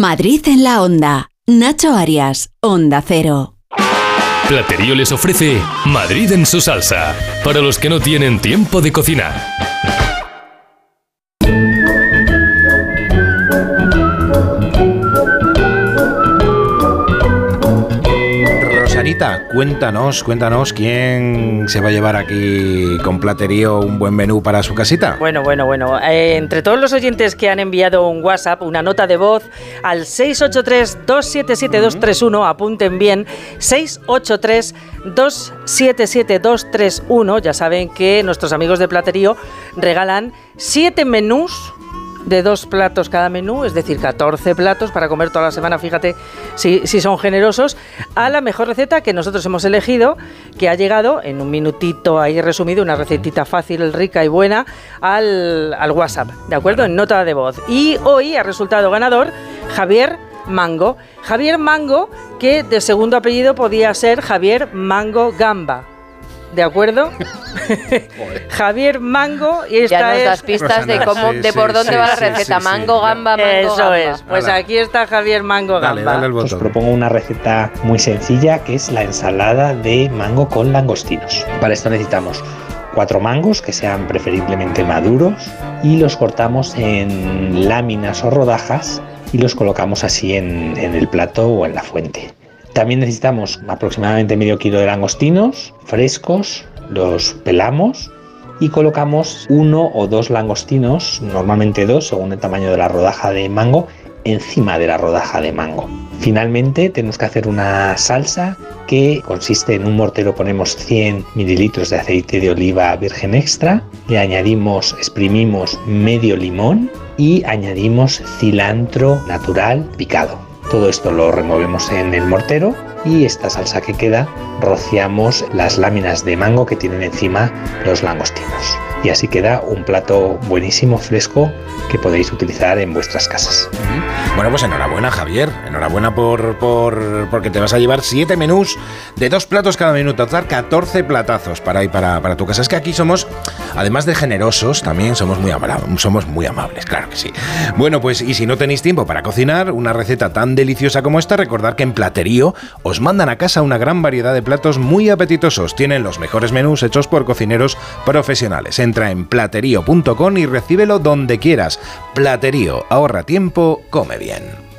Madrid en la onda. Nacho Arias, Onda Cero. Platerío les ofrece Madrid en su salsa, para los que no tienen tiempo de cocinar. Rosanita, cuéntanos, cuéntanos quién se va a llevar aquí con Platerío un buen menú para su casita. Bueno, bueno, bueno. Eh, entre todos los oyentes que han enviado un WhatsApp, una nota de voz al 683-277-231, apunten bien, 683-277-231, ya saben que nuestros amigos de Platerío regalan siete menús de dos platos cada menú, es decir, 14 platos para comer toda la semana, fíjate si, si, son generosos, a la mejor receta que nosotros hemos elegido, que ha llegado en un minutito ahí resumido, una recetita fácil, rica y buena, al, al WhatsApp, ¿de acuerdo? En nota de voz. Y hoy ha resultado ganador Javier Mango. Javier Mango, que de segundo apellido podía ser Javier Mango Gamba. ¿De acuerdo? Javier Mango y esta ya nos es das pistas de cómo, sí, de sí, por dónde sí, va la receta. sí, sí, mango, gamba, mango, Eso gamba. es. Pues aquí está Javier Mango Dale, Gamba. dale el Os propongo una receta muy sencilla que es la ensalada de mango con langostinos. Para esto necesitamos cuatro mangos que sean preferiblemente maduros y los cortamos en láminas o rodajas y los colocamos así en, en el plato o en la fuente. También necesitamos aproximadamente medio kilo de langostinos frescos, los pelamos y colocamos uno o dos langostinos, normalmente dos según el tamaño de la rodaja de mango, encima de la rodaja de mango. Finalmente tenemos que hacer una salsa que consiste en un mortero ponemos 100 mililitros de aceite de oliva virgen extra, le añadimos, exprimimos medio limón y añadimos cilantro natural picado. Todo esto lo removemos en el mortero y esta salsa que queda rociamos las láminas de mango que tienen encima los langostinos. Y así queda un plato buenísimo, fresco, que podéis utilizar en vuestras casas. Bueno, pues enhorabuena, Javier. Enhorabuena por, por porque te vas a llevar siete menús de dos platos cada menú, total 14 platazos para para, para tu casa. Es que aquí somos, además de generosos, también somos muy, amabla- somos muy amables, claro que sí. Bueno, pues y si no tenéis tiempo para cocinar una receta tan deliciosa como esta, recordad que en Platerío os mandan a casa una gran variedad de platos muy apetitosos. Tienen los mejores menús hechos por cocineros profesionales. Entra en platerío.com y recíbelo donde quieras. Platerío, ahorra tiempo, come bien.